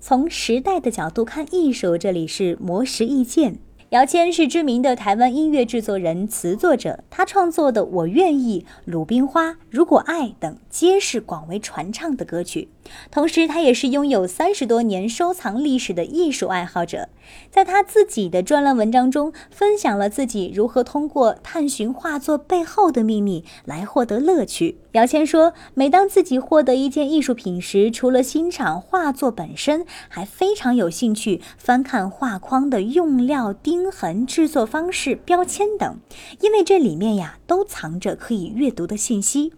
从时代的角度看艺术，这里是磨石意见。姚谦是知名的台湾音乐制作人、词作者，他创作的《我愿意》《鲁冰花》《如果爱》等皆是广为传唱的歌曲。同时，他也是拥有三十多年收藏历史的艺术爱好者。在他自己的专栏文章中，分享了自己如何通过探寻画作背后的秘密来获得乐趣。姚谦说：“每当自己获得一件艺术品时，除了欣赏画作本身，还非常有兴趣翻看画框的用料、钉痕、制作方式、标签等，因为这里面呀，都藏着可以阅读的信息。”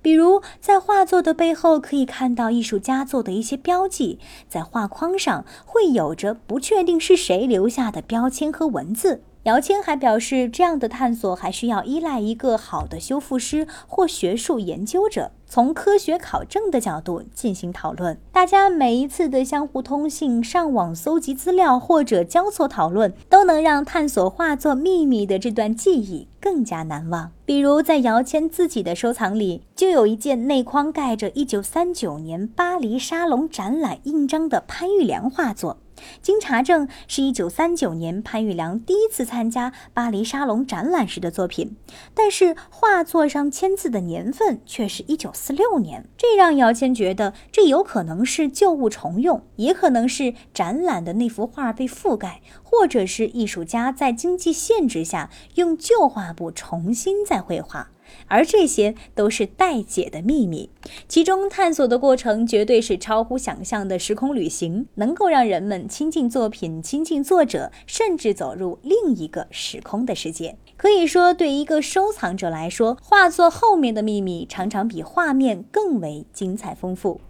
比如，在画作的背后可以看到艺术家做的一些标记，在画框上会有着不确定是谁留下的标签和文字。姚谦还表示，这样的探索还需要依赖一个好的修复师或学术研究者，从科学考证的角度进行讨论。大家每一次的相互通信、上网搜集资料或者交错讨论，都能让探索画作秘密的这段记忆更加难忘。比如，在姚谦自己的收藏里，就有一件内框盖着1939年巴黎沙龙展览印章的潘玉良画作。经查证，是一九三九年潘玉良第一次参加巴黎沙龙展览时的作品，但是画作上签字的年份却是一九四六年，这让姚谦觉得这有可能是旧物重用，也可能是展览的那幅画被覆盖，或者是艺术家在经济限制下用旧画布重新再绘画。而这些都是待解的秘密，其中探索的过程绝对是超乎想象的时空旅行，能够让人们亲近作品、亲近作者，甚至走入另一个时空的世界。可以说，对一个收藏者来说，画作后面的秘密常常比画面更为精彩丰富。